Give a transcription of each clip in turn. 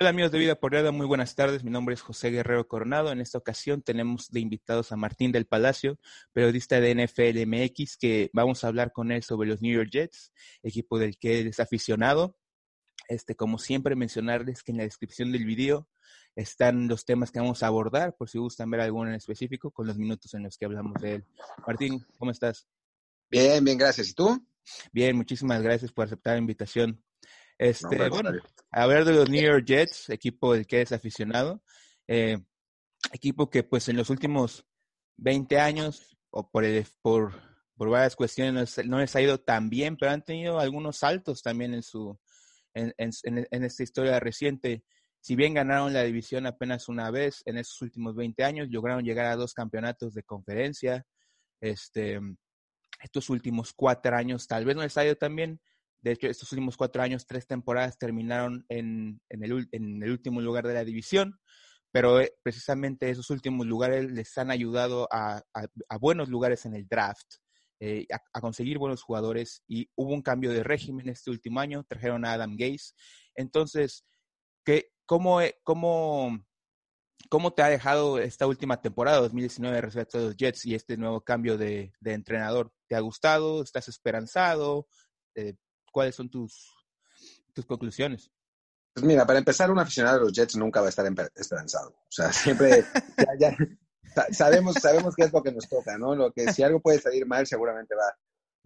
Hola amigos de Vida por Porreada, muy buenas tardes. Mi nombre es José Guerrero Coronado. En esta ocasión tenemos de invitados a Martín del Palacio, periodista de NFL MX, que vamos a hablar con él sobre los New York Jets, equipo del que él es aficionado. Este, como siempre, mencionarles que en la descripción del video están los temas que vamos a abordar, por si gustan ver alguno en específico, con los minutos en los que hablamos de él. Martín, ¿cómo estás? Bien, bien, gracias. ¿Y tú? Bien, muchísimas gracias por aceptar la invitación. Este, bueno, a ver de los New York Jets, equipo del que es aficionado, eh, equipo que pues en los últimos 20 años, o por, por, por varias cuestiones, no les ha ido tan bien, pero han tenido algunos saltos también en su en, en, en esta historia reciente. Si bien ganaron la división apenas una vez en esos últimos 20 años, lograron llegar a dos campeonatos de conferencia. Este, estos últimos cuatro años tal vez no les ha ido tan bien, de hecho, estos últimos cuatro años, tres temporadas terminaron en, el, último lugar de la división, pero eh, precisamente esos últimos lugares les han ayudado a, buenos lugares en el draft, eh, a, conseguir buenos jugadores y hubo un cambio de régimen este último año, trajeron a Adam Gaze. Entonces, ¿qué, cómo, eh, cómo, ¿cómo te ha dejado esta última temporada 2019 respecto a los Jets y este nuevo cambio de, entrenador? ¿Te ha gustado? ¿Estás esperanzado? ¿Cuáles son tus, tus conclusiones? Pues mira, para empezar, un aficionado de los Jets nunca va a estar esperanzado. O sea, siempre ya, sabemos, sabemos qué es lo que nos toca, ¿no? Lo que si algo puede salir mal, seguramente va,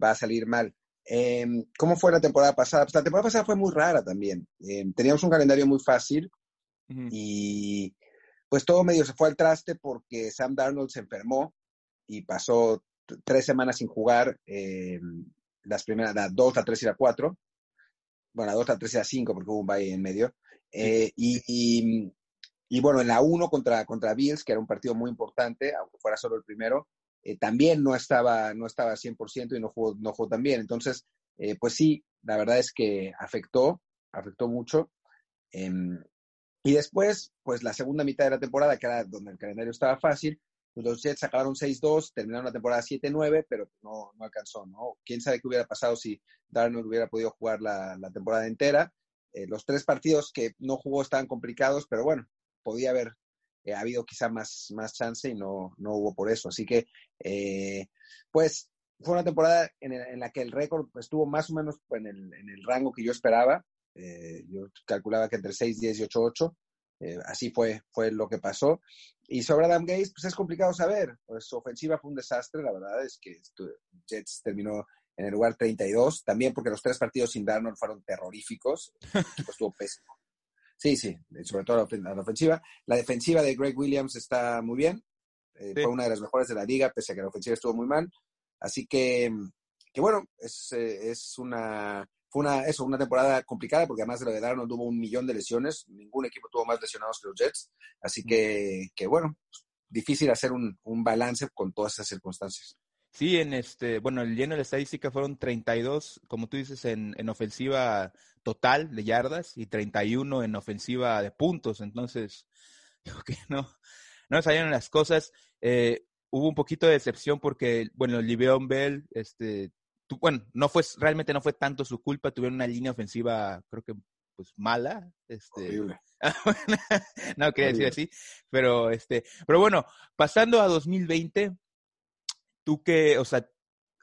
va a salir mal. Em, ¿Cómo fue la temporada pasada? Pues la temporada pasada fue muy rara también. Em, teníamos un calendario muy fácil y pues todo medio se fue al traste porque Sam Darnold se enfermó y pasó tres semanas sin jugar. Eh, las primeras, la 2, la 3 y la 4. Bueno, la 2, la 3 y la 5 porque hubo un baile en medio. Eh, y, y, bueno, en la 1 contra, contra Bills, que era un partido muy importante, aunque fuera solo el primero, eh, también no estaba, no estaba 100% y no jugó, no jugó tan bien. Entonces, eh, pues sí, la verdad es que afectó, afectó mucho. Em, y después, pues la segunda mitad de la temporada, que era donde el calendario estaba fácil, pues, los Jets acabaron 6-2, terminaron la temporada 7-9, pero no, no alcanzó, ¿no? Quién sabe qué hubiera pasado si Darnold hubiera podido jugar la, la temporada entera. Eh, los tres partidos que no jugó estaban complicados, pero bueno, podía haber eh, habido quizá más, más chance y no, no hubo por eso. Así que, eh, pues, fue una temporada en, en, la que el récord estuvo más o menos en el, en el rango que yo esperaba. yo calculaba que entre 6, 10 y 8, 8. Así fue, fue lo que pasó. Y sobre Adam Gaze, pues es complicado saber. Pues su ofensiva fue un desastre, la verdad es que Jets terminó en el lugar 32, también porque los tres partidos sin Darnold fueron terroríficos, estuvo pésimo. Sí, sí, sobre todo la ofensiva. La defensiva de Greg Williams está muy bien, eh, fue una de las mejores de la liga, pese a que la ofensiva estuvo muy mal. Así que, que bueno, es, eh, es una fue una, eso, una temporada complicada porque además de lo de Darnold tuvo un millón de lesiones, ningún equipo tuvo más lesionados que los Jets, así que, que bueno, difícil hacer un, un balance con todas esas circunstancias. Sí, en este, bueno, el lleno de la estadística fueron 32, como tú dices, en, en ofensiva total de yardas y 31 en ofensiva de puntos. Entonces, creo que no, no salieron las cosas. Eh, hubo un poquito de decepción porque, bueno, Livion Bell este, bueno, no fue, realmente no fue tanto su culpa, tuvieron una línea ofensiva, creo que, pues, mala. Este, no quería decir así, pero, este, pero bueno, pasando a 2020, tú que, o sea,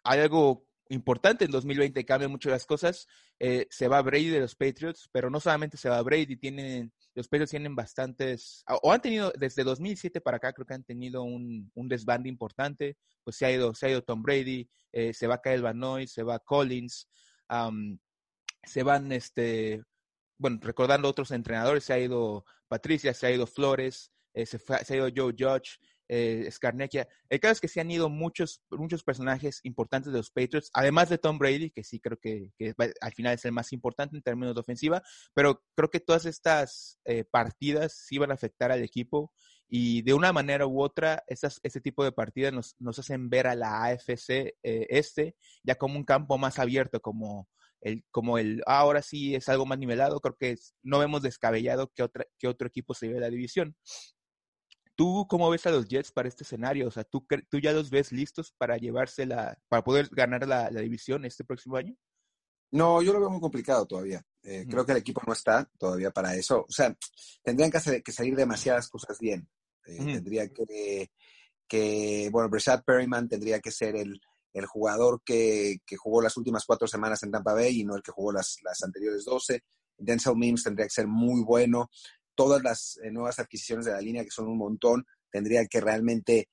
hay algo importante en 2020, cambia mucho las cosas, eh, se va Brady de los Patriots, pero no solamente se va Brady, tienen, los Patriots tienen bastantes, o han tenido, desde 2007 para acá, creo que han tenido un, un desbande importante, pues se ha ido, se ha ido Tom Brady, eh, se va Kyle Van Noy, se va Collins, se van, este, bueno, recordando otros entrenadores, se ha ido Patricia, se ha ido Flores, eh, se ha ido Joe Judge, eh. El caso es que se han ido muchos, muchos personajes importantes de los Patriots, además de Tom Brady, que sí creo que, al final es el más importante en términos de ofensiva, pero creo que todas estas eh, partidas sí van a afectar al equipo y de una manera u otra, esas, ese tipo de partidas nos, hacen ver a la AFC eh, este ya como un campo más abierto, como el, como el ah, ahora sí es algo más nivelado, creo que no vemos descabellado que, otra, que otro equipo se lleve la división. ¿Tú cómo ves a los Jets para este escenario? O sea, ¿tú, tú ya los ves listos para llevarse la, para poder ganar la, división este próximo año? No, yo lo veo muy complicado todavía. Eh, creo que el equipo no está todavía para eso. O sea, tendrían que, hacer, que salir demasiadas cosas bien. Eh, tendría que, que, bueno, Breshad Perryman tendría que ser el, el jugador que, que, jugó las últimas cuatro semanas en Tampa Bay y no el que jugó las, las anteriores 12. Denzel Mims tendría que ser muy bueno. Todas las eh, nuevas adquisiciones de la línea, que son un montón, tendría que realmente,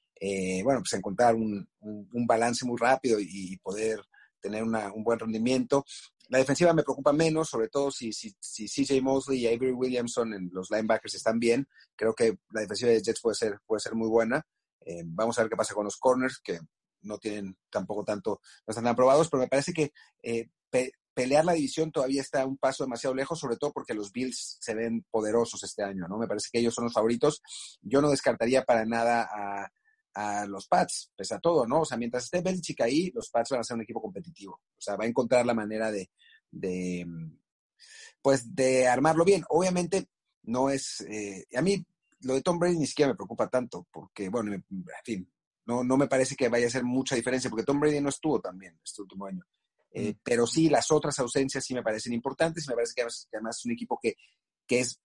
bueno, pues encontrar un, un, balance muy rápido y, poder tener una, un buen rendimiento. La defensiva me preocupa menos, sobre todo si, si, si CJ Mosley y Avery Williamson en los linebackers están bien. Creo que la defensiva de Jets puede ser, puede ser muy buena. Eh, vamos a ver qué pasa con los corners, que no tienen tampoco tanto, no están aprobados, pero me parece que eh, pelear la división todavía está un paso demasiado lejos, sobre todo porque los Bills se ven poderosos este año, ¿no? Me parece que ellos son los favoritos. Yo no descartaría para nada a, los Pats, pese a todo, ¿no? O sea, mientras esté Belichick ahí, los Pats van a ser un equipo competitivo. O sea, va a encontrar la manera de, de pues, de armarlo bien. Obviamente, no es, eh, a mí lo de Tom Brady ni siquiera me preocupa tanto, porque, bueno, en fin, no, no me parece que vaya a hacer mucha diferencia, porque Tom Brady no estuvo también este último año. Eh, mm. Pero sí, las otras ausencias sí me parecen importantes y me parece que además, es un equipo que, que es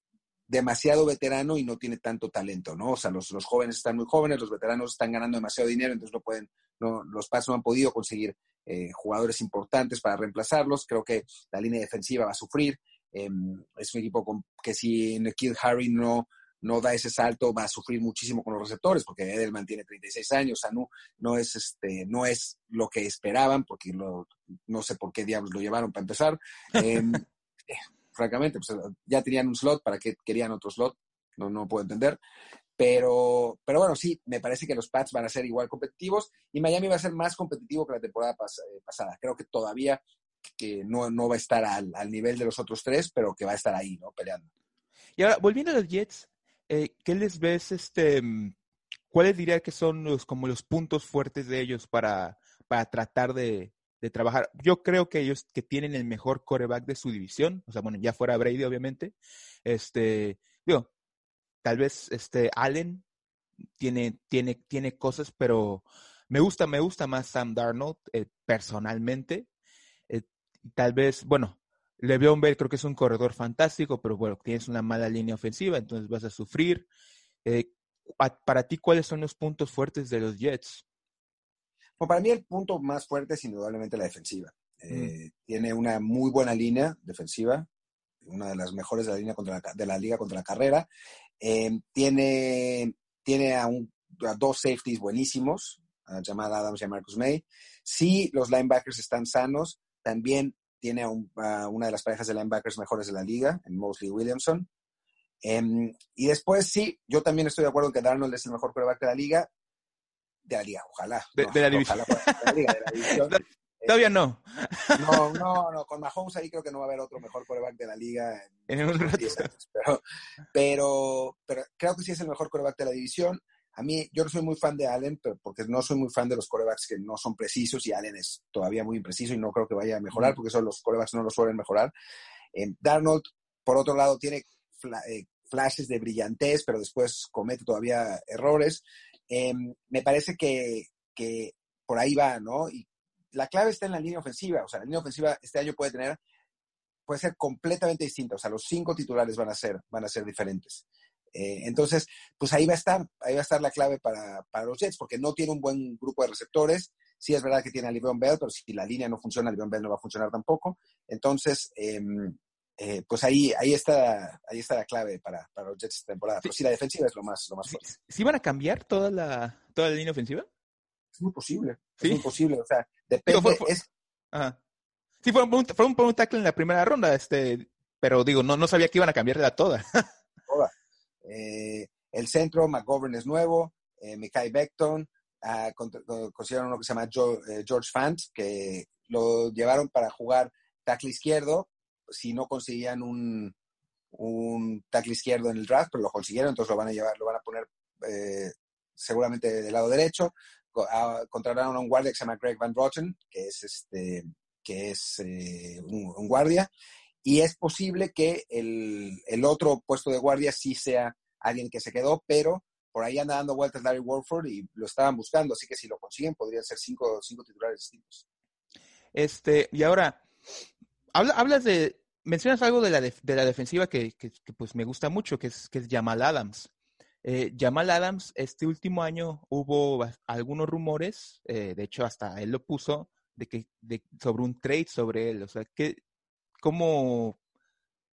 demasiado veterano y no tiene tanto talento, ¿no? O sea, los, los, jóvenes están muy jóvenes, los veteranos están ganando demasiado dinero, entonces no pueden, no, los Pats no han podido conseguir eh, jugadores importantes para reemplazarlos. Creo que la línea defensiva va a sufrir. Em, es un equipo con, que si Nikhil Harry no, no da ese salto, va a sufrir muchísimo con los receptores, porque Edelman tiene 36 años, Anu no es, este, no es lo que esperaban, porque no sé por qué diablos lo llevaron para empezar. Em, eh, francamente, pues ya tenían un slot, ¿para qué querían otro slot? No, no puedo entender. Pero, pero bueno, sí, me parece que los Pats van a ser igual competitivos y Miami va a ser más competitivo que la temporada eh, pasada. Creo que todavía que no, no va a estar al, al, nivel de los otros tres, pero que va a estar ahí, ¿no? Peleando. Y ahora, volviendo a los Jets, eh, ¿qué les ves, este, mm, cuáles diría que son los, como los puntos fuertes de ellos para, para tratar de, de trabajar. Yo creo que ellos que tienen el mejor coreback de su división, o sea, bueno, ya fuera Brady, obviamente. Este, digo, tal vez este Allen tiene, tiene, tiene cosas, pero me gusta, me gusta más Sam Darnold eh, personalmente. Eh, tal vez, bueno, Le'Veon Bell creo que es un corredor fantástico, pero bueno, tienes una mala línea ofensiva, entonces vas a sufrir. Eh, para ti, ¿cuáles son los puntos fuertes de los Jets? para mí el punto más fuerte es indudablemente la defensiva. Eh, tiene una muy buena línea defensiva, una de las mejores de la, línea contra de la liga contra la carrera. Eh, tiene tiene a, dos safeties buenísimos, a Jamal Adams y a Marcus May. Si los linebackers están sanos, también tiene a, una de las parejas de linebackers mejores de la liga, en Mosley Williamson. Em, y después, sí, yo también estoy de acuerdo en que Darnold es el mejor quarterback de la liga, de la liga, ojalá. De, la división. Todavía no. No, no, no. Con Mahomes ahí creo que no va a haber otro mejor coreback de la liga en, un rato. Pero, pero, creo que sí es el mejor coreback de la división. A mí, yo no soy muy fan de Allen, pero porque no soy muy fan de los corebacks que no son precisos y Allen es todavía muy impreciso y no creo que vaya a mejorar porque son los corebacks no lo suelen mejorar. Eh, Darnold, por otro lado, tiene eh, flashes de brillantez, pero después comete todavía errores. Em, me parece que, que, por ahí va, ¿no? Y la clave está en la línea ofensiva. O sea, la línea ofensiva este año puede tener, puede ser completamente distinta. O sea, los cinco titulares van a ser, van a ser diferentes. Eh, entonces, pues ahí va a estar, ahí va a estar la clave para, para, los Jets, porque no tiene un buen grupo de receptores. Sí es verdad que tiene a Livion Bell, pero si la línea no funciona, Livion Bell no va a funcionar tampoco. Entonces, eh, eh, pues ahí, ahí, está, ahí está la clave para, para los Jets esta temporada. Pero sí, la defensiva es lo más, lo más fuerte. ¿Sí, van a cambiar toda la, toda la línea ofensiva? Es muy posible. Es muy posible. O sea, depende. fue, es... Sí, fue un, fue, un, un, tackle en la primera ronda, este, pero digo, no, no sabía que iban a cambiarla toda. Eh, el centro, McGovern es nuevo, eh, Mikai Beckton, uh, consiguieron uno que se llama eh, George Fant, que lo llevaron para jugar tackle izquierdo, si no conseguían un, un tackle izquierdo en el draft, pero lo consiguieron, entonces lo van a llevar, lo van a poner eh, seguramente del lado derecho. Contrataron a un guardia que se llama Greg Van Rotten, que es este que es eh, un, guardia, y es posible que el, el, otro puesto de guardia sí sea alguien que se quedó, pero por ahí anda dando vueltas Larry Warford y lo estaban buscando, así que si lo consiguen podrían ser cinco, cinco titulares distintos. Este, y ahora, hablas de, mencionas algo de la, de, la defensiva que, que, pues me gusta mucho, que es, que es Jamal Adams. Eh, Jamal Adams, este último año hubo algunos rumores, eh, de hecho hasta él lo puso, de que de, sobre un trade sobre él. O sea, que, ¿cómo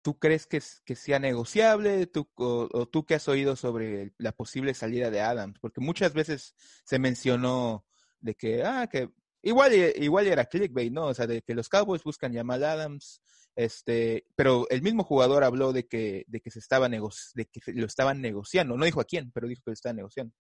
tú crees que, que sea negociable? ¿Tú, o, tú qué has oído sobre la posible salida de Adams? Porque muchas veces se mencionó de que, ah, que igual, igual era clickbait, ¿no? O sea, de que los Cowboys buscan Jamal Adams, este, pero el mismo jugador habló de que, de que se estaba de que lo estaban negociando. No dijo a quién, pero dijo que lo estaban negociando.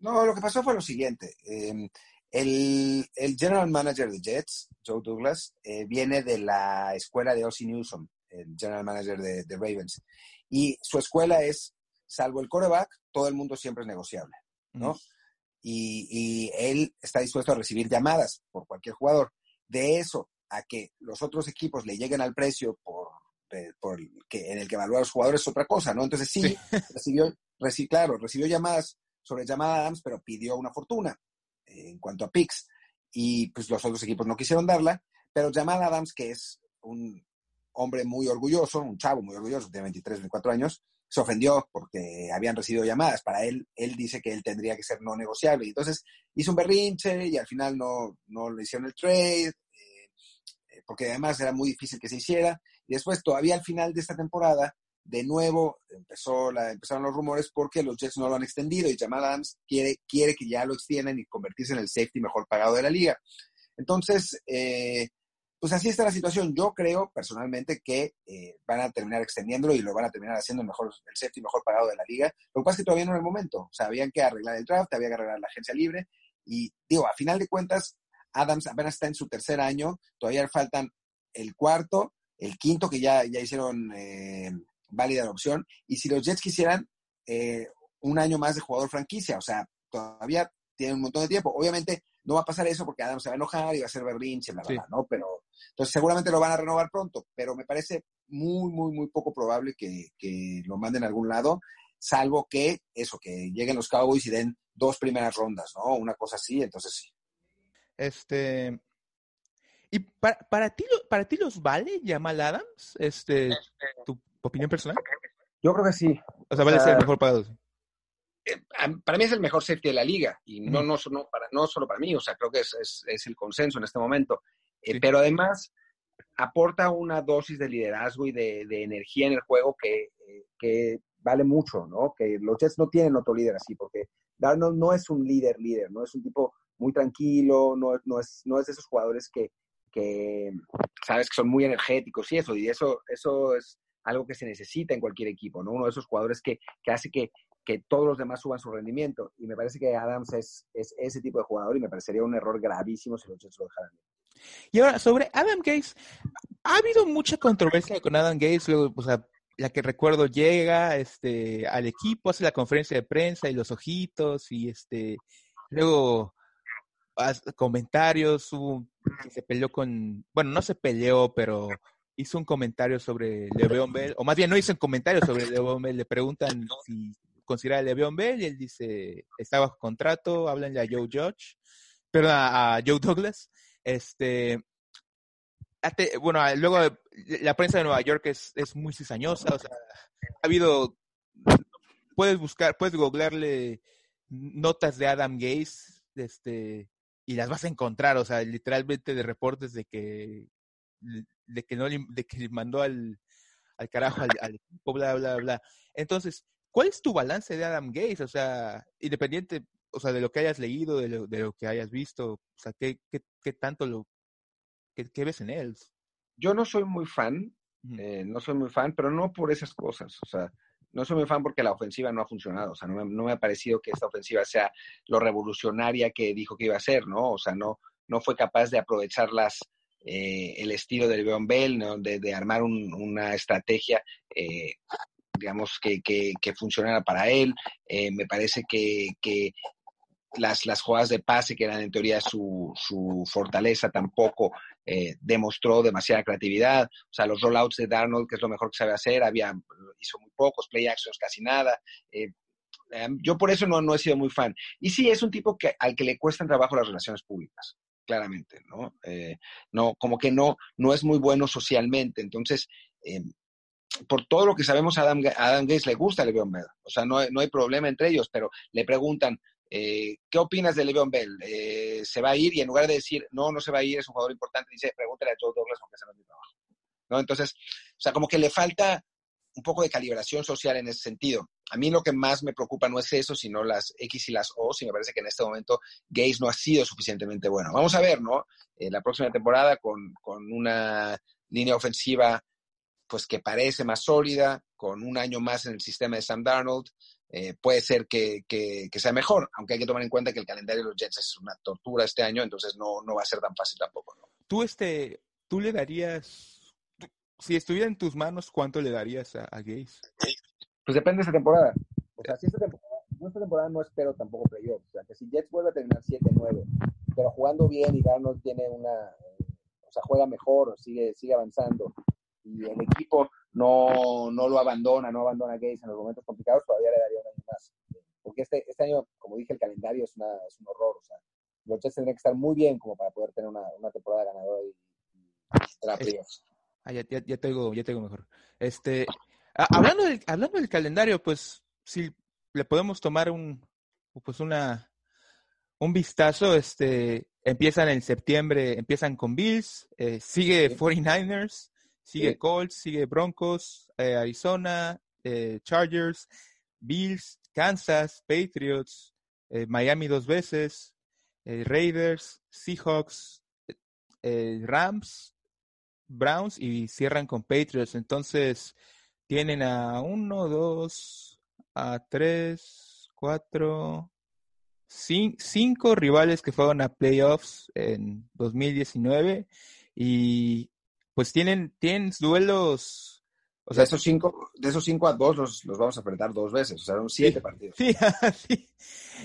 No, lo que pasó fue lo siguiente. Em, el, el, general manager de Jets, Joe Douglas, eh, viene de la escuela de Ozzie Newsom, el general manager de, de, Ravens. Y su escuela es, salvo el coreback, todo el mundo siempre es negociable, ¿no? y, y, él está dispuesto a recibir llamadas por cualquier jugador. De eso a que los otros equipos le lleguen al precio por, por que, en el que evalúa a los jugadores es otra cosa, ¿no? Entonces sí, recibió, claro, recibió llamadas sobre llamada Adams, pero pidió una fortuna en cuanto a picks. Y pues los otros equipos no quisieron darla, pero Jamal Adams, que es un hombre muy orgulloso, un chavo muy orgulloso, de 23, 24 años, se ofendió porque habían recibido llamadas. Para él, él dice que él tendría que ser no negociable. Y entonces hizo un berrinche y al final no, no le hicieron el trade, eh, eh, porque además era muy difícil que se hiciera. Y después, todavía al final de esta temporada, de nuevo empezó la, empezaron los rumores porque los Jets no lo han extendido y Jamal Adams quiere, quiere que ya lo extiendan y convertirse en el safety mejor pagado de la liga. Entonces, eh, pues así está la situación. Yo creo personalmente que eh, van a terminar extendiéndolo y lo van a terminar haciendo mejor, el safety mejor pagado de la liga. Lo que pasa es que todavía no es el momento. O sea, habían que arreglar el draft, había que arreglar la agencia libre. Y digo, a final de cuentas, Adams apenas está en su tercer año, todavía faltan el cuarto, el quinto que ya, ya hicieron eh, válida la opción. Y si los Jets quisieran eh, un año más de jugador franquicia, o sea, todavía tienen un montón de tiempo. Obviamente no va a pasar eso porque Adam se va a enojar y va a ser berrinche, bla, bla, ¿no? Pero, entonces seguramente lo van a renovar pronto, pero me parece muy, muy, muy poco probable que, que lo manden a algún lado, salvo que eso, que lleguen los Cowboys y den dos primeras rondas, ¿no? Una cosa así, entonces sí. Este, ¿Y para, para, ti, para ti los vale Jamal Adams? Este, tu opinión personal? Yo creo que sí. O sea, vale ser el mejor pagado. Eh, para mí es el mejor safety de la liga y no, no, no, para, no solo para mí, o sea, creo que es, es, es el consenso en este momento. Eh, pero además aporta una dosis de liderazgo y de, de energía en el juego que, eh, que, vale mucho, ¿no? Que los Jets no tienen otro líder así, porque Darnold no es un líder líder, no es un tipo muy tranquilo, no, no, es, no es de esos jugadores que, que, sabes, que son muy energéticos y eso, y eso, eso es algo que se necesita en cualquier equipo, ¿no? Uno de esos jugadores que, que hace que, que, todos los demás suban su rendimiento. Y me parece que Adams es, es, ese tipo de jugador y me parecería un error gravísimo si los Jets lo dejaran. Y ahora, sobre Adam Gates, ha habido mucha controversia con Adam Gates, luego, o la que recuerdo llega este, al equipo, hace la conferencia de prensa y los ojitos, y este, luego comentarios, hubo, se peleó con, bueno, no se peleó, pero hizo un comentario sobre Le'Veon Bell, o más bien no hizo un comentario sobre Le'Veon Bell, le preguntan si considera a Le'Veon Bell y él dice, está bajo contrato, háblenle a Joe Judge, perdón, a Joe Douglas, este, bueno, luego la prensa de Nueva York es, es muy cizañosa, o sea, ha habido, puedes buscar, puedes googlearle notas de Adam Gaze, este, y las vas a encontrar, o sea, literalmente de reportes de que de que no de que mandó al, al carajo al, equipo, bla, bla, bla. Entonces, ¿cuál es tu balance de Adam Gates? O sea, independiente, o sea, de lo que hayas leído, de lo, de lo que hayas visto, o sea, ¿qué, qué, qué tanto lo, qué, qué, ves en él? Yo no soy muy fan, eh, no soy muy fan, pero no por esas cosas, o sea, no soy muy fan porque la ofensiva no ha funcionado. O sea, no me, no me, ha parecido que esta ofensiva sea lo revolucionaria que dijo que iba a ser, ¿no? O sea, no, no fue capaz de aprovechar las, eh, el estilo del Leon Bell, ¿no? de, de, armar un, una estrategia, eh, digamos, que, que, funcionara para él. Eh, me parece que, que las, las jugadas de pase, que eran en teoría su, su fortaleza, tampoco eh, demostró demasiada creatividad. O sea, los rollouts de Darnold, que es lo mejor que sabe hacer, había, hizo muy pocos, play actions casi nada. Eh, yo por eso no, no he sido muy fan. Y sí, es un tipo que, al que le cuestan trabajo las relaciones públicas. claramente, ¿no? No, como que no, no es muy bueno socialmente. Entonces, por todo lo que sabemos, a Adam, Adam Gates le gusta Le'Veon Bell. O sea, no no hay problema entre ellos, pero le preguntan, eh, ¿qué opinas de Le'Veon Bell? ¿Se va a ir? Y en lugar de decir, no, no se va a ir, es un jugador importante, dice, pregúntale a Joe Douglas porque se no mi trabajo. ¿No? Entonces, o sea, como que le falta un poco de calibración social en ese sentido. A mí lo que más me preocupa no es eso, sino las X y las O, y me parece que en este momento Gates no ha sido suficientemente bueno. Vamos a ver, ¿no? Eh, la próxima temporada con, con, una línea ofensiva pues que parece más sólida, con un año más en el sistema de Sam Darnold, eh, puede ser que, que, que, sea mejor, aunque hay que tomar en cuenta que el calendario de los Jets es una tortura este año, entonces no, no va a ser tan fácil tampoco. ¿no? Tú, este, tú le darías si estuviera en tus manos, ¿cuánto le darías a, a Gaze? Pues depende de esa temporada. O sea, si esta temporada, no, esta temporada no espero tampoco playoff. O sea, que si Jets vuelve a terminar 7-9, pero jugando bien y Darnold tiene una, o sea, juega mejor, sigue, sigue avanzando y el equipo no, no lo abandona, no abandona a Gaze en los momentos complicados, todavía le daría un año más. Porque este, este año, como dije, el calendario es, una, es un horror. O sea, los Jets tendrían que estar muy bien como para poder tener una, una temporada ganadora y, y playoffs. Ah, ya, ya, ya, tengo, ya tengo mejor. Este, hablando, del, hablando del calendario, pues si le podemos tomar un, pues una, un vistazo, este, empiezan en septiembre, empiezan con Bills, eh, sigue 49ers, sigue Colts, sigue Broncos, eh, Arizona, eh, Chargers, Bills, Kansas, Patriots, Miami dos veces, Raiders, Seahawks, Rams, Browns y cierran con Patriots. Entonces tienen a uno, dos, a tres, cuatro, cinco, rivales que fueron a playoffs en 2019 y pues tienen, tienen duelos. O sea, esos cinco, de esos cinco a dos los, los vamos a enfrentar dos veces, o sea, son siete sí, partidos. Sí, sí,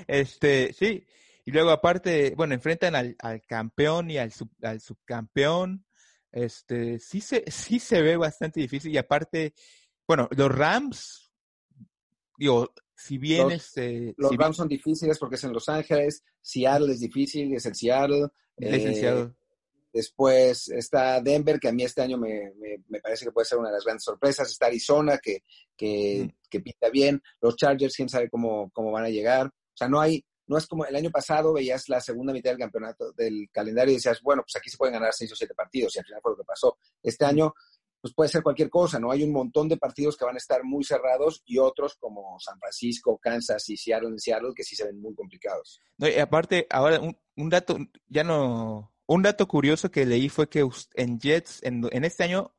este, sí. Y luego aparte, bueno, enfrentan al, al campeón y al, sub, al subcampeón este, sí se, sí se ve bastante difícil y aparte, bueno, los Rams, digo, si bien los, este, los si Rams bien, son difíciles porque es en Los Ángeles, Seattle es difícil, es el Seattle. Es el Seattle. Después está Denver, que a mí este año me, me, me, parece que puede ser una de las grandes sorpresas. Está Arizona, que, que, mm. que pinta bien. Los Chargers, quién sabe cómo, cómo van a llegar. O sea, no hay, no es como el año pasado veías la segunda mitad del campeonato del calendario y decías, bueno, pues aquí se pueden ganar seis o siete partidos y al final fue lo que pasó. Este año, pues puede ser cualquier cosa, ¿no? Hay un montón de partidos que van a estar muy cerrados y otros como San Francisco, Kansas y Seattle en Seattle que sí se ven muy complicados. No, y aparte, ahora un, un, dato, ya no, un dato curioso que leí fue que en Jets, en, en este año,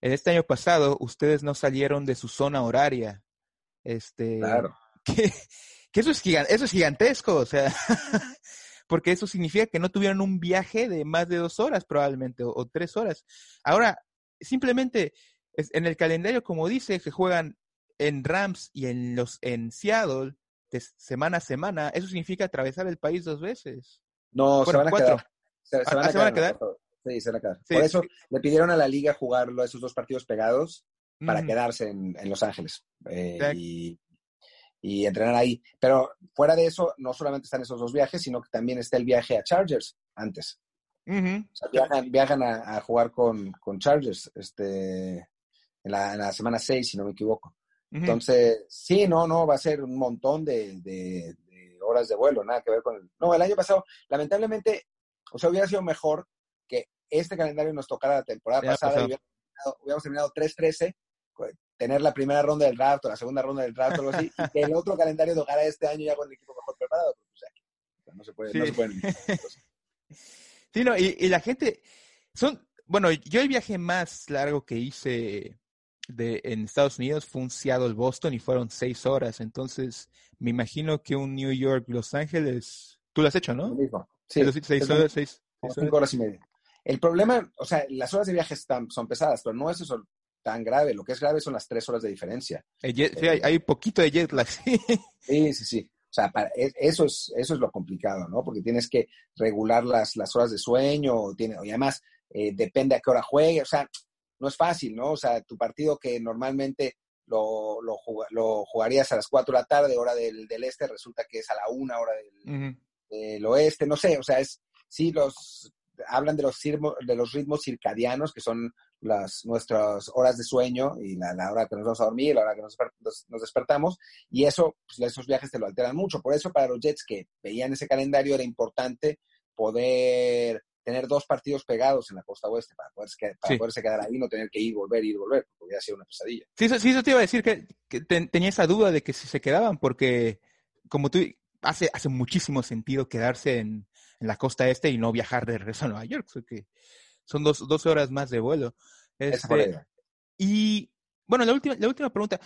en este año pasado, ustedes no salieron de su zona horaria. Este, claro. Que, que eso es, gigante, eso es gigantesco, o sea, porque eso significa que no tuvieron un viaje de más de dos horas probablemente, o, o tres horas. Ahora, simplemente en el calendario, como dice, que juegan en Rams y en los en Seattle de semana a semana, eso significa atravesar el país dos veces. No, bueno, se van a cuatro. quedar. Se, se, ah, van, a ¿se van a quedar? Sí, se van a quedar. Sí, Por eso sí. le pidieron a la liga jugarlo esos dos partidos pegados para Mm. quedarse en, en Los Ángeles eh, y, y entrenar ahí. Pero fuera de eso, no solamente están esos dos viajes, sino que también está el viaje a Chargers antes. Ujú. O sea, viajan, viajan a, a jugar con, con Chargers este, en, la, en la semana 6, si no me equivoco. Entonces, sí, no, no, va a ser un montón de, de, de horas de vuelo, nada que ver con el... No, el año pasado, lamentablemente, o sea, hubiera sido mejor que este calendario nos tocara la temporada pasada y hubiéramos terminado, terminado 3-13, co- tener la primera ronda del draft o la segunda ronda del draft o algo así, y que el otro calendario tocara este año ya con el equipo mejor preparado. pero, o sea, no se puede, no se pueden. Sí, no, y, y la gente, son, bueno, yo el viaje más largo que hice de, en Estados Unidos fue un Seattle-Boston y fueron seis horas, entonces me imagino que un New York-Los Ángeles, tú lo has hecho, Lo ¿no? mismo. Sí, Los seis es horas, seis, cinco horas. y media. El problema, o sea, las horas de viaje están, son pesadas, pero no es eso tan grave. Lo que es grave son las tres horas de diferencia. Sí, hay, hay poquito de jet lag, sí. Sí, sí. O sea, para, es- eso, es, eso es lo complicado, ¿no? Porque tienes que regular las, las horas de sueño, tiene, y además eh, depende a qué hora juegue, o sea, no es fácil, ¿no? O sea, tu partido que normalmente lo, lo, lo jugarías a las 4 de la tarde, hora del, del este, resulta que es a la 1 hora del. Del oeste, no sé, o sea, es, sí, los hablan de los, de los ritmos circadianos, que son las, nuestras horas de sueño y la, hora que nos vamos a dormir, la hora que nos, nos despertamos, y eso, pues, esos viajes te lo alteran mucho. Por eso para los Jets que veían ese calendario era importante poder tener dos partidos pegados en la costa oeste para, poderse, para poderse quedar ahí no tener que ir, volver, ir, volver, porque hubiera sido una pesadilla. Sí, eso, sí, eso te iba a decir que, tenía esa duda de que si se quedaban, porque como tú, hace, hace muchísimo sentido quedarse en, en la costa este y no viajar de regreso a Nueva York, porque son dos, 12 horas más de vuelo. Este, y bueno, la última, la última pregunta.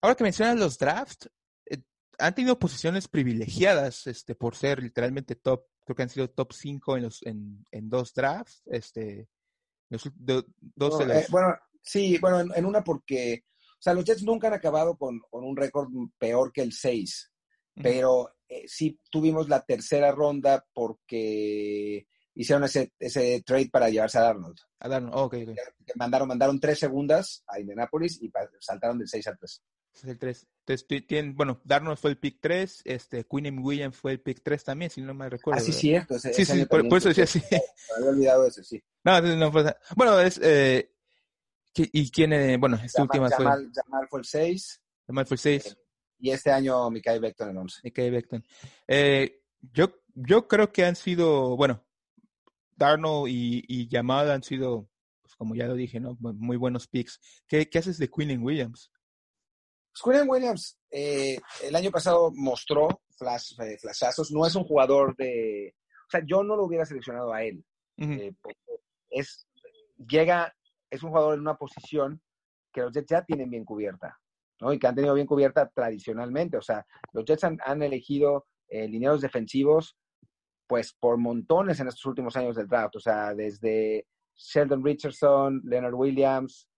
Ahora que mencionas los drafts, eh, han tenido posiciones privilegiadas este, por ser literalmente top creo que han sido top 5 en, los, en, en dos drafts. Este, dos eh, bueno, sí, bueno, en, una porque, o sea, los Jets nunca han acabado con, con un récord peor que el 6, pero eh, sí tuvimos la tercera ronda porque hicieron ese, ese trade para llevarse a Darnold. A Darnold, ok, Mandaron, mandaron tres segundas a Indianapolis y saltaron del 6 al 3. Es el 3. Entonces, tienen, bueno, Darnold fue el pick 3, este, Quinn Williams fue el pick 3 también, si no me recuerdo. Ah, sí, cierto. sí, sí, por, eso decía así. Me había olvidado eso, sí. No, no bueno, es, eh, ¿y quién, eh, bueno, esta última fue? Jamal fue el 6. Jamal fue el 6. Eh, y este año Mikai Beckton el 11. Mikai Beckton. Eh, yo, yo creo que han sido, bueno, Darnold y, y Jamal han sido, pues, como ya lo dije, ¿no? Muy buenos picks. ¿Qué, qué haces de Quinn Williams? Quinn Williams eh, el año pasado mostró flash, eh, flashazos. No es un jugador de. O sea, yo no lo hubiera seleccionado a él. Eh, es, llega, es un jugador en una posición que los Jets ya tienen bien cubierta, Y que han tenido bien cubierta tradicionalmente. O sea, los Jets han, elegido lineados defensivos, pues por montones en estos últimos años del draft. O sea, desde Sheldon Richardson, Leonard Williams,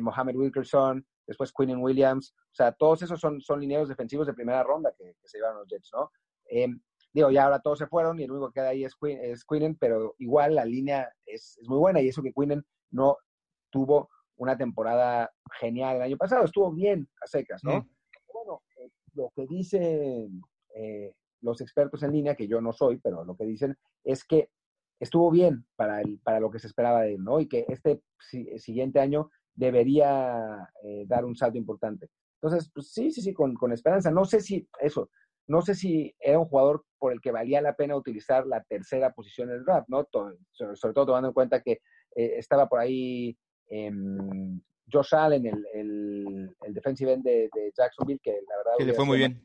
Mohamed Wilkerson, después Quinn Williams, o sea, todos esos son, son lineros defensivos de primera ronda que, se llevaron los Jets, ¿no? Em, digo, ya ahora todos se fueron y el único que queda ahí es, Quinn, es Quinnen, pero igual la línea es, muy buena y eso que Quinnen no tuvo una temporada genial el año pasado, estuvo bien a secas, ¿no? Mm. Bueno, eh, lo que dicen eh, los expertos en línea, que yo no soy, pero lo que dicen es que estuvo bien para, el, para lo que se esperaba de él, ¿no? Y que este siguiente año debería eh, dar un salto importante. Entonces, pues sí, sí, sí, con, con, esperanza. No sé si eso, no sé si era un jugador por el que valía la pena utilizar la tercera posición en el draft, ¿no? sobre, todo tomando en cuenta que eh, estaba por ahí eh, Josh Allen, el, el, el defensive end de, Jacksonville, que la verdad... Que le fue muy bien.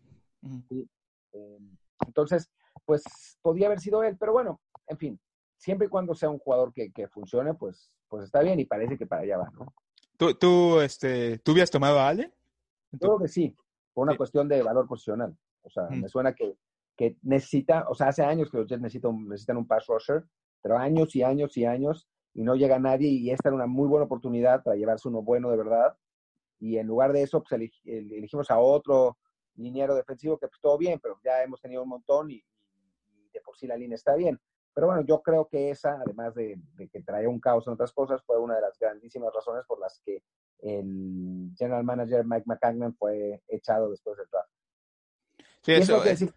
Em, entonces, pues podía haber sido él, pero bueno, en fin, siempre y cuando sea un jugador que, que funcione, pues, pues está bien y parece que para allá va, ¿no? ¿Tú, tú, este, ¿tú habías tomado a Ale? Creo que sí, por una cuestión de valor posicional. O sea, me suena que, que, necesita, o sea, hace años que los Jets necesitan, necesitan un pass rusher, pero años y años y años y no llega nadie y esta era una muy buena oportunidad para llevarse uno bueno de verdad. Y en lugar de eso, pues elegimos a otro liniero defensivo que pues todo bien, pero ya hemos tenido un montón y, y de por sí la línea está bien. Pero bueno, yo creo que esa, además de, que trae un caos en otras cosas, fue una de las grandísimas razones por las que el general manager Mike McCagnan fue echado después del draft. Sí, eso, no quiere decir,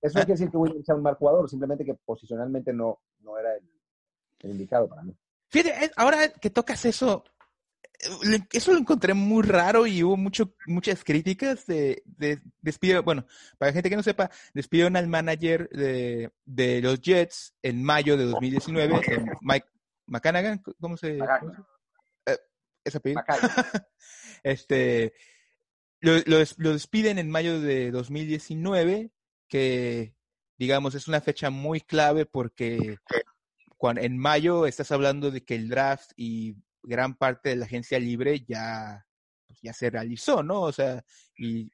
eso quiere decir que Williams sea un mal jugador, simplemente que posicionalmente no, no era el, el indicado para mí. Fíjate, ahora que tocas eso, eso lo encontré muy raro y hubo mucho, muchas críticas de, de despido. Bueno, para la gente que no sepa, despidieron al manager de, de los Jets en mayo de 2019, Mike McCannagan, ¿cómo se llama? Eh, ¿Ese apellido? este, lo, lo, despiden en mayo de 2019, que digamos es una fecha muy clave porque cuando, en mayo estás hablando de que el draft y gran parte de la agencia libre ya, pues, ya se realizó, ¿no? O sea, y,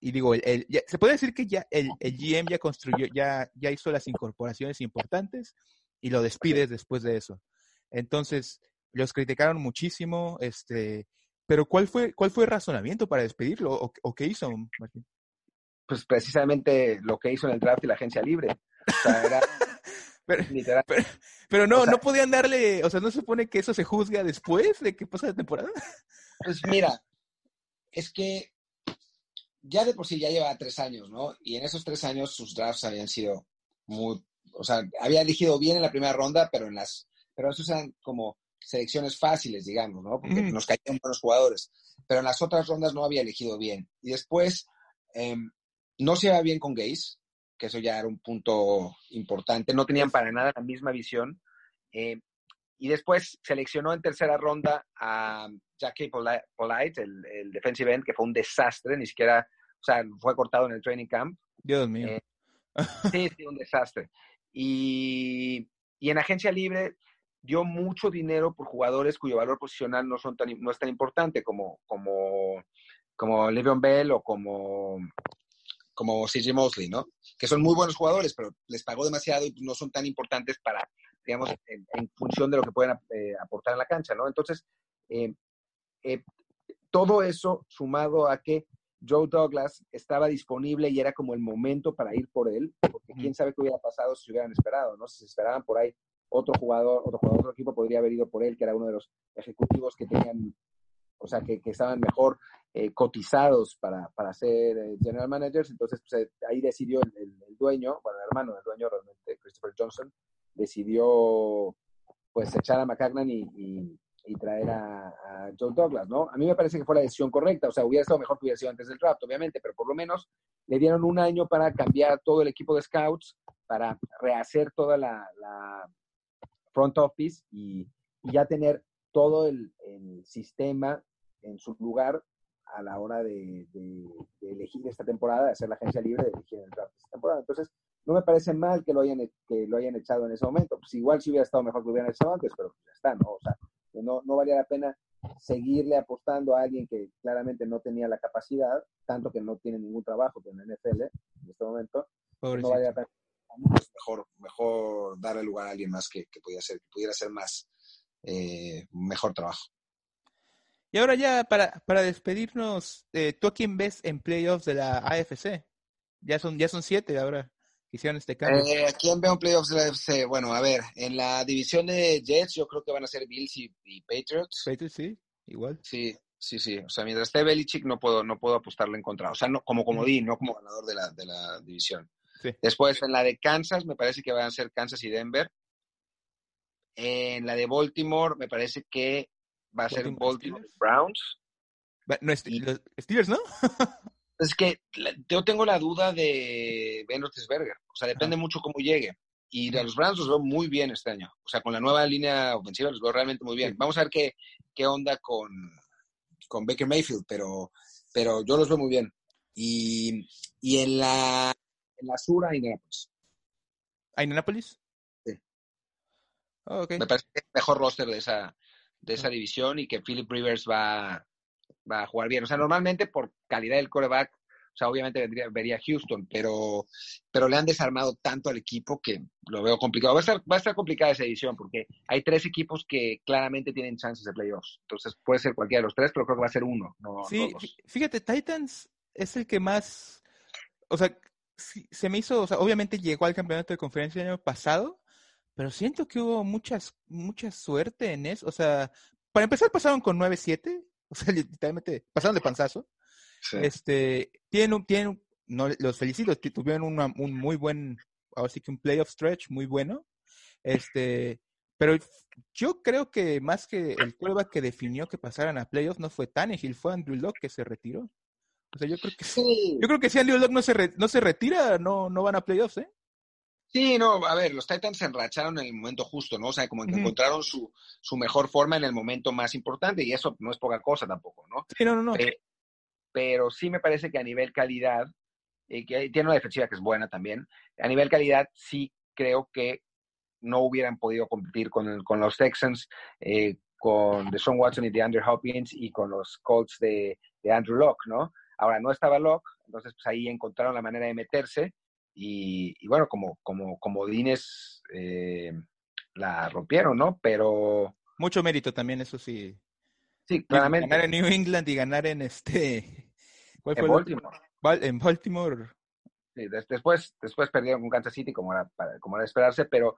y digo, el, se puede decir que ya el, el, GM ya construyó, ya, ya hizo las incorporaciones importantes y lo despides después de eso. Entonces, los criticaron muchísimo, este, pero ¿cuál fue, cuál fue el razonamiento para despedirlo o, o qué hizo, Martín? Pues precisamente lo que hizo en el draft y la agencia libre. O sea, era, Pero, no, no podían darle, o sea, ¿no se supone que eso se juzga después de que pasa la temporada? Pues mira, es que ya de por sí ya lleva tres años, ¿no? Y en esos tres años sus drafts habían sido muy, o sea, había elegido bien en la primera ronda, pero en las, pero esos eran como selecciones fáciles, digamos, ¿no? Porque nos caían buenos jugadores. Pero en las otras rondas no había elegido bien. Y después em, no se iba bien con Gaze, que eso ya era un punto importante. No tenían para nada la misma visión. Eh, y después seleccionó en tercera ronda a Jackie Polite, el, el, defensive end, que fue un desastre, ni siquiera, o sea, fue cortado en el training camp. Dios mío. Eh, sí, sí, un desastre. Y, y, en agencia libre dio mucho dinero por jugadores cuyo valor posicional no, son tan, no es tan importante como, como, como Le'Veon Bell o como como CJ Mosley, ¿no? Que son muy buenos jugadores, pero les pagó demasiado y no son tan importantes para, digamos, en, función de lo que pueden eh, aportar en la cancha, ¿no? Entonces, eh, eh, todo eso sumado a que Joe Douglas estaba disponible y era como el momento para ir por él, porque quién sabe qué hubiera pasado si se hubieran esperado, ¿no? Si se esperaban por ahí otro jugador, otro jugador, otro equipo podría haber ido por él, que era uno de los ejecutivos que tenían o sea, que, que estaban mejor eh, cotizados para, para ser eh, general managers. Entonces, pues, eh, ahí decidió el, el, dueño, bueno, el hermano del dueño realmente, Christopher Johnson, decidió pues echar a McCagnan y, y, traer a, a, Joe Douglas, ¿no? A mí me parece que fue la decisión correcta, o sea, hubiera estado mejor que hubiera sido antes del draft, obviamente, pero por lo menos le dieron un año para cambiar todo el equipo de scouts, para rehacer toda la, la front office y, y, ya tener todo el, el sistema en su lugar a la hora de, elegir esta temporada, de hacer la agencia libre, de elegir el draft esta temporada. Entonces, no me parece mal que lo hayan, que lo hayan echado en ese momento. Pues igual si hubiera estado mejor que lo hubieran echado antes, pero pues ya está, ¿no? O sea, no, no valía la pena seguirle apostando a alguien que claramente no tenía la capacidad, tanto que no tiene ningún trabajo en la NFL en este momento. No valía la pena. Pues mejor, mejor darle lugar a alguien más que, que pudiera, ser, que pudiera ser más, eh, mejor trabajo. Y ahora ya para, para despedirnos, eh, ¿tú a quién ves en playoffs de la AFC? Ya son, ya son siete ahora que hicieron este cambio. Eh, ¿A quién veo en playoffs de la AFC? Bueno, a ver, en la división de Jets yo creo que van a ser Bills y, Patriots. Patriots, sí, igual. Sí, sí, sí. O sea, mientras esté Belichick no puedo, no puedo apostarle en contra. O sea, no, como comodín, no como ganador de la, de la división. Sí. Después, en la de Kansas, me parece que van a ser Kansas y Denver. En la de Baltimore, me parece que va a ser Baltimore Browns. No, los Steelers, ¿no? es que yo tengo la duda de Ben Roethlisberger. O sea, depende mucho cómo llegue. Y de los Browns los veo muy bien este año. O sea, con la nueva línea ofensiva los veo realmente muy bien. Vamos a ver qué, qué onda con, con Baker Mayfield, pero, pero yo los veo muy bien. Y, y en la en la sur a Indianapolis. ¿A Indianapolis? Sí. Oh, okay. Me parece que es el mejor roster de esa, de esa división y que Philip Rivers va, va a jugar bien. O sea, normalmente por calidad del coreback, o sea, obviamente vendría, vería Houston, pero, pero le han desarmado tanto al equipo que lo veo complicado. Va a, estar, va a estar complicada esa edición porque hay tres equipos que claramente tienen chances de playoffs. Entonces puede ser cualquiera de los tres, pero creo que va a ser uno. No, sí, fíjate, Titans es el que más, o sea, se me hizo, o sea, obviamente llegó al campeonato de conferencia el año pasado, pero siento que hubo muchas, mucha suerte en eso. O sea, para empezar pasaron con 9-7, o sea, literalmente pasaron de panzazo. Sí. Este, tienen, tienen, no, los felicito, tuvieron una, un muy buen, ahora sí que un playoff stretch muy bueno. Este, pero yo creo que más que el quarterback que definió que pasaran a playoffs no fue Tannehill, fue Andrew Locke que se retiró. O sea, yo creo que sí. yo creo que si Andrew Locke no se, re, no se retira, no, no van a playoffs, ¿eh? Sí, no, a ver, los Titans se enracharon en el momento justo, ¿no? O sea, como que uh -huh. encontraron su, su mejor forma en el momento más importante y eso no es poca cosa tampoco, ¿no? Sí, no, no, no. Pero, pero sí me parece que a nivel calidad, eh, que tiene una defensiva que es buena también, a nivel calidad sí creo que no hubieran podido competir con, con los Texans, eh, con Deshaun Watson y de Andrew Hopkins y con los Colts de, de Andrew Locke, ¿no? Ahora no estaba Locke, entonces pues ahí encontraron la manera de meterse y, y, bueno, como, como, como Dines eh, la rompieron, ¿no? Pero... Mucho mérito también, eso sí. Sí, claramente. Ganar en New England y ganar en este... ¿Cuál en fue Baltimore. El... En Baltimore. Sí, después, después perdieron con Kansas City, como era, como era de esperarse, pero,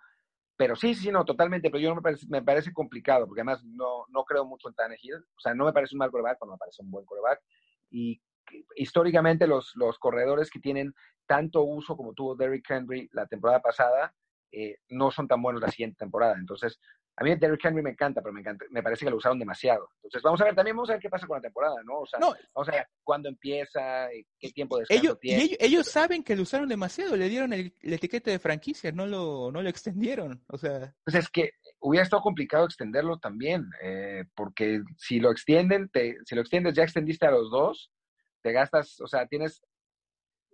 pero sí, sí, no, totalmente. Pero yo no me parece, me parece complicado, porque además no, no creo mucho en Tannehill. O sea, no me parece un mal coreback, pero me parece un buen coreback. Y históricamente los, los corredores que tienen tanto uso como tuvo Derrick Henry la temporada pasada, eh, no son tan buenos la siguiente temporada. Entonces, a mí Derrick Henry me encanta, pero me, encanta, me parece que lo usaron demasiado. Entonces, vamos a ver, también vamos a ver qué pasa con la temporada, ¿no? O sea, vamos a ver cuándo empieza, qué tiempo de ellos, tiene. ellos, ellos, saben que lo usaron demasiado, le dieron el, etiquete de franquicia, no lo, no lo extendieron, o sea... Pues es que hubiera estado complicado extenderlo también, eh, porque si lo extienden, te, si lo extiendes, ya extendiste a los dos, te gastas, o sea, tienes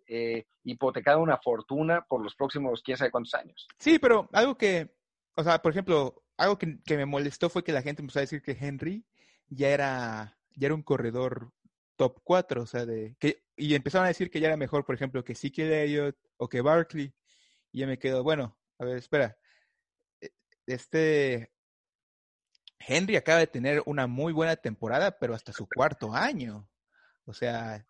eh, hipotecada una fortuna por los próximos quién sabe cuántos años. Sí, pero algo que, o sea, por ejemplo, algo que, me molestó fue que la gente empezó a decir que Henry ya era, ya era un corredor top 4, o sea, de que y empezaron a decir que ya era mejor, por ejemplo, que Ezekiel Elliott o que Barkley. Y ya me quedo, bueno, a ver, espera. E, este Henry acaba de tener una muy buena temporada, pero hasta su cuarto año. O sea,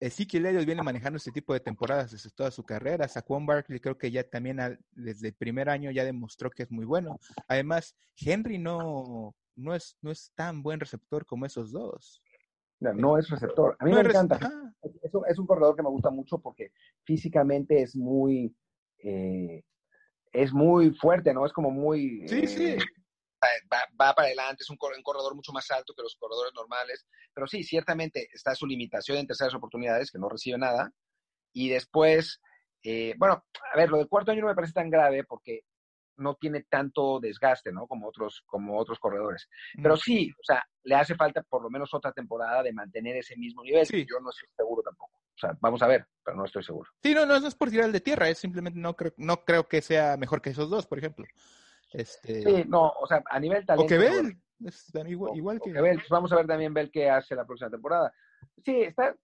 Ezekiel Elliott viene manejando este tipo de temporadas desde toda su carrera. Saquon Barkley creo que ya también desde el primer año ya demostró que es muy bueno. Además, Henry no, no, es, no es tan buen receptor como esos dos. No, es receptor. A mí me encanta. Es, un corredor que me gusta mucho porque físicamente es muy, eh, es muy fuerte, ¿no? Es como muy... Sí, sí eh, va, para adelante, es un, corredor mucho más alto que los corredores normales, pero sí, ciertamente está su limitación en terceras oportunidades, que no recibe nada, y después, eh, bueno, a ver, lo del cuarto año no me parece tan grave porque no tiene tanto desgaste, ¿no? Como otros, como otros corredores. Pero sí, o sea, le hace falta por lo menos otra temporada de mantener ese mismo nivel. Sí. Yo no estoy seguro tampoco. O sea, vamos a ver, pero no estoy seguro. Sí, no, no, es por tirar el de tierra, es simplemente no creo, no creo que sea mejor que esos dos, por ejemplo. Este... Sí, no, o sea, a nivel talento. O que Bell, igual, que... Pues vamos a ver también Bell qué hace la próxima temporada. Sí, está,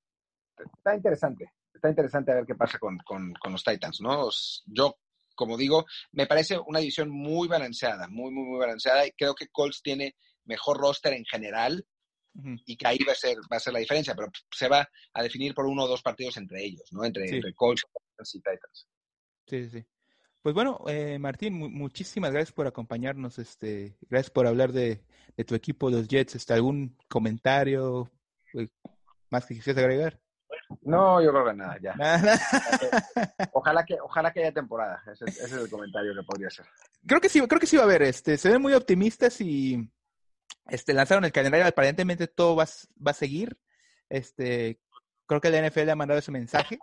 está interesante. Está interesante a ver qué pasa con, con, con los Titans, ¿no? Yo, como digo, me parece una división muy balanceada, muy, muy, muy balanceada. Y creo que Colts tiene mejor roster en general y que ahí va a ser va a ser la diferencia, pero se va a definir por uno o dos partidos entre ellos, ¿no? Entre, entre Colts y Titans. Sí, sí. Pues bueno, eh, Martín, muchísimas gracias por acompañarnos. Este, gracias por hablar de, tu equipo, los Jets. Este, ¿Algún comentario eh, más que quisieras agregar? No, yo creo que nada, ya. ojalá que, ojalá que haya temporada. Ese, es el comentario que podría ser. Creo que sí, creo que sí va a haber. Este, se ven muy optimistas y este, lanzaron el calendario. Aparentemente todo va, va a seguir. Este, creo que la NFL ha mandado ese mensaje.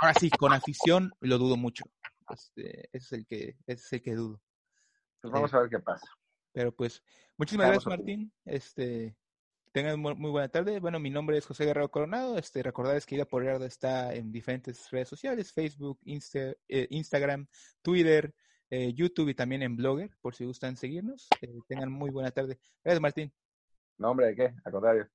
Ahora sí, con afición lo dudo mucho. Este, ese es el que, ese es el que dudo. Pues vamos a ver qué pasa. Pero pues, muchísimas gracias, Martín. Este, tengan muy, buena tarde. Bueno, mi nombre es José Guerrero Coronado. Este, recordarles que Ida por está en diferentes redes sociales, Facebook, eh, Instagram, Twitter, eh, YouTube y también en Blogger, por si gustan seguirnos. Eh, tengan muy buena tarde. Gracias, Martín. No, hombre, ¿de qué? Al contrario.